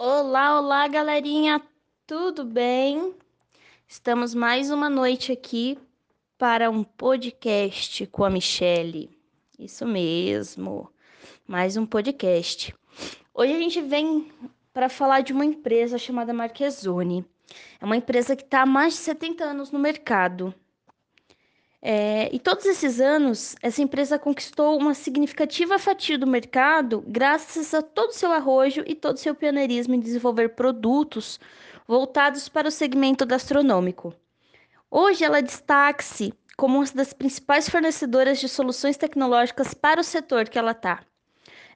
Olá, olá, galerinha, tudo bem? Estamos mais uma noite aqui para um podcast com a Michelle. Isso mesmo, mais um podcast. Hoje a gente vem para falar de uma empresa chamada Marquezone. É uma empresa que está há mais de 70 anos no mercado. É, e todos esses anos, essa empresa conquistou uma significativa fatia do mercado graças a todo o seu arrojo e todo o seu pioneirismo em desenvolver produtos voltados para o segmento gastronômico. Hoje ela destaca-se como uma das principais fornecedoras de soluções tecnológicas para o setor que ela está.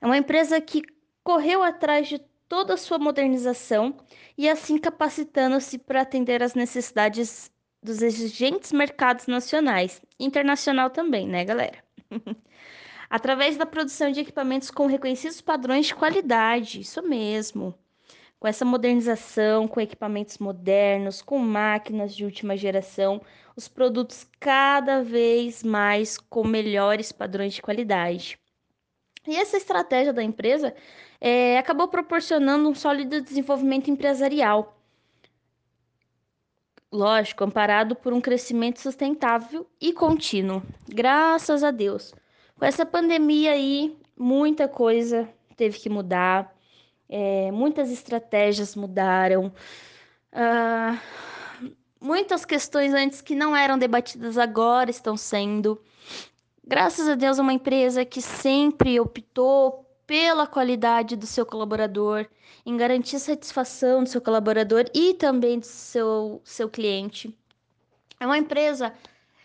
É uma empresa que correu atrás de toda a sua modernização e assim capacitando-se para atender às necessidades dos exigentes mercados nacionais internacional também, né, galera? Através da produção de equipamentos com reconhecidos padrões de qualidade, isso mesmo. Com essa modernização, com equipamentos modernos, com máquinas de última geração, os produtos cada vez mais com melhores padrões de qualidade. E essa estratégia da empresa é, acabou proporcionando um sólido desenvolvimento empresarial lógico, amparado por um crescimento sustentável e contínuo. Graças a Deus. Com essa pandemia aí, muita coisa teve que mudar, é, muitas estratégias mudaram, uh, muitas questões antes que não eram debatidas agora estão sendo. Graças a Deus, uma empresa que sempre optou pela qualidade do seu colaborador, em garantir satisfação do seu colaborador e também do seu, seu cliente. É uma empresa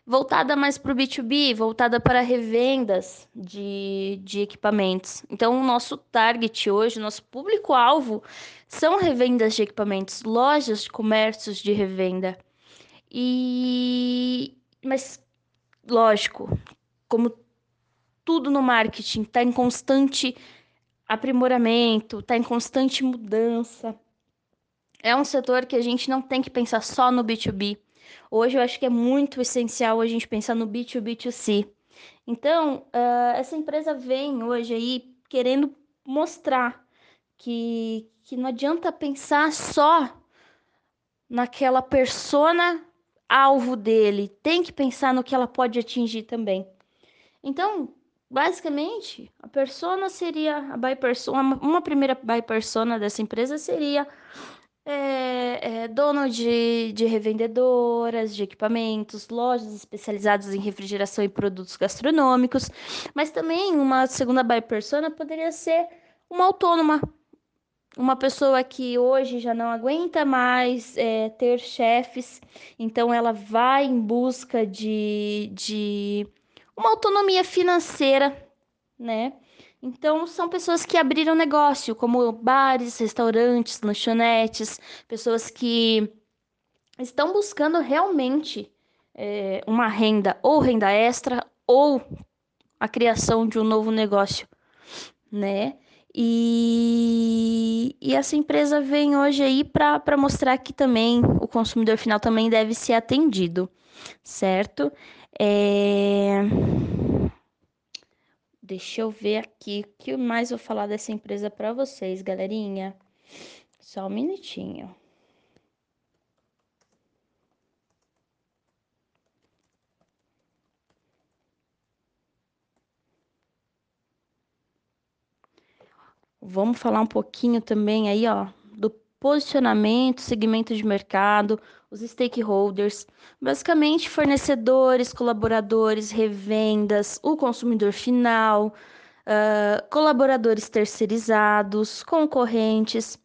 voltada mais para o B2B, voltada para revendas de, de equipamentos. Então, o nosso target hoje, nosso público-alvo, são revendas de equipamentos, lojas de comércios de revenda. E. Mas, lógico, como tudo no marketing está em constante aprimoramento, está em constante mudança. É um setor que a gente não tem que pensar só no B2B. Hoje eu acho que é muito essencial a gente pensar no B2B2C. Então, uh, essa empresa vem hoje aí querendo mostrar que, que não adianta pensar só naquela persona alvo dele, tem que pensar no que ela pode atingir também. Então, Basicamente, a persona seria a by persona, uma primeira by persona dessa empresa seria é, é, dono de, de revendedoras, de equipamentos, lojas especializadas em refrigeração e produtos gastronômicos, mas também uma segunda by persona poderia ser uma autônoma, uma pessoa que hoje já não aguenta mais é, ter chefes, então ela vai em busca de, de uma autonomia financeira, né? Então, são pessoas que abriram negócio, como bares, restaurantes, lanchonetes, pessoas que estão buscando realmente é, uma renda, ou renda extra, ou a criação de um novo negócio, né? E, e essa empresa vem hoje aí para mostrar que também o consumidor final também deve ser atendido, certo? É... Deixa eu ver aqui o que mais vou falar dessa empresa para vocês, galerinha. Só um minutinho. Vamos falar um pouquinho também aí, ó, do posicionamento, segmento de mercado, os stakeholders, basicamente fornecedores, colaboradores, revendas, o consumidor final, uh, colaboradores terceirizados, concorrentes.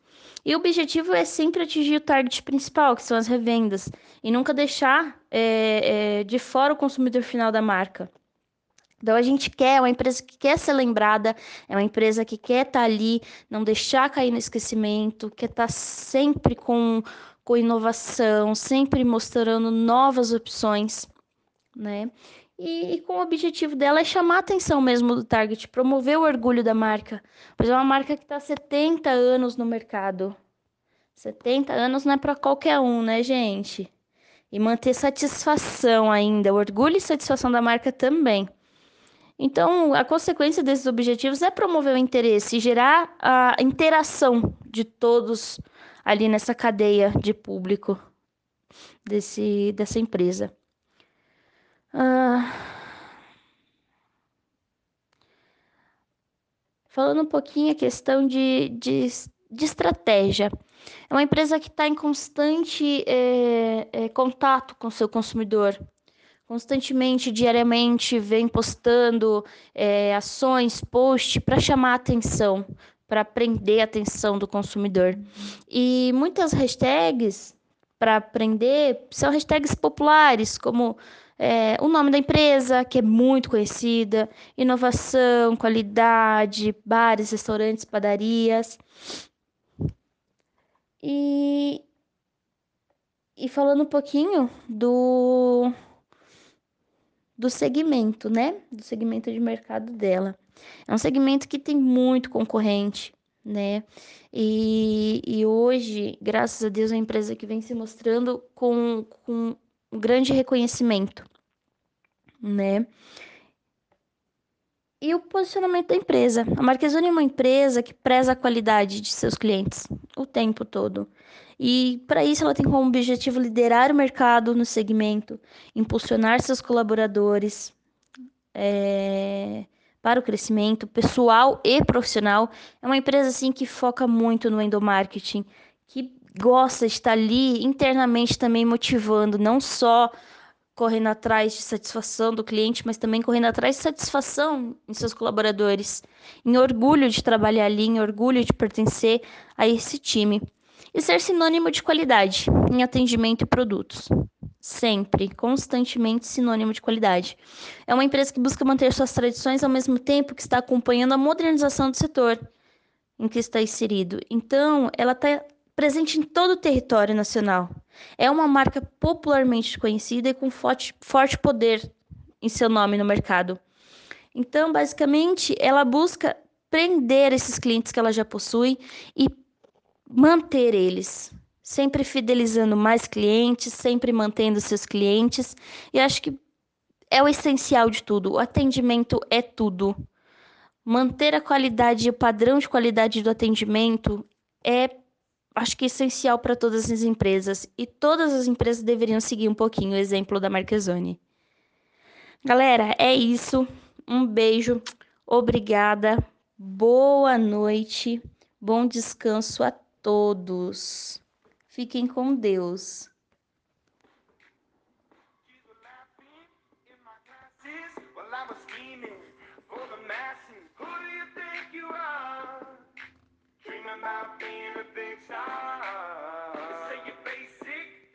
E o objetivo é sempre atingir o target principal, que são as revendas, e nunca deixar é, é, de fora o consumidor final da marca. Então a gente quer, é uma empresa que quer ser lembrada, é uma empresa que quer estar tá ali, não deixar cair no esquecimento, quer estar tá sempre com com inovação, sempre mostrando novas opções, né? E, e, com o objetivo dela é chamar a atenção mesmo do target, promover o orgulho da marca, pois é uma marca que está 70 anos no mercado. 70 anos não é para qualquer um, né, gente? E manter satisfação ainda, o orgulho e satisfação da marca também. Então, a consequência desses objetivos é promover o interesse e gerar a interação de todos ali nessa cadeia de público desse, dessa empresa. Ah, falando um pouquinho a questão de, de, de estratégia. É uma empresa que está em constante é, é, contato com seu consumidor constantemente, diariamente, vem postando é, ações, post para chamar atenção, para prender a atenção do consumidor. E muitas hashtags para prender são hashtags populares, como é, o nome da empresa, que é muito conhecida, inovação, qualidade, bares, restaurantes, padarias. E, e falando um pouquinho do do segmento, né? Do segmento de mercado dela. É um segmento que tem muito concorrente, né? E, e hoje, graças a Deus, é uma empresa que vem se mostrando com, com um grande reconhecimento, né? E o posicionamento da empresa. A Marquesone é uma empresa que preza a qualidade de seus clientes o tempo todo. E para isso ela tem como objetivo liderar o mercado no segmento, impulsionar seus colaboradores é, para o crescimento pessoal e profissional. É uma empresa assim que foca muito no endomarketing, que gosta de estar ali internamente também motivando não só correndo atrás de satisfação do cliente, mas também correndo atrás de satisfação em seus colaboradores, em orgulho de trabalhar ali, em orgulho de pertencer a esse time. E ser sinônimo de qualidade em atendimento e produtos. Sempre, constantemente sinônimo de qualidade. É uma empresa que busca manter suas tradições ao mesmo tempo que está acompanhando a modernização do setor em que está inserido. Então, ela está presente em todo o território nacional. É uma marca popularmente conhecida e com forte, forte poder em seu nome no mercado. Então, basicamente, ela busca prender esses clientes que ela já possui e manter eles, sempre fidelizando mais clientes, sempre mantendo seus clientes. E acho que é o essencial de tudo. O atendimento é tudo. Manter a qualidade e o padrão de qualidade do atendimento é acho que essencial para todas as empresas e todas as empresas deveriam seguir um pouquinho o exemplo da Marquezone. Galera, é isso. Um beijo. Obrigada. Boa noite. Bom descanso a todos. Fiquem com Deus. About being a big star.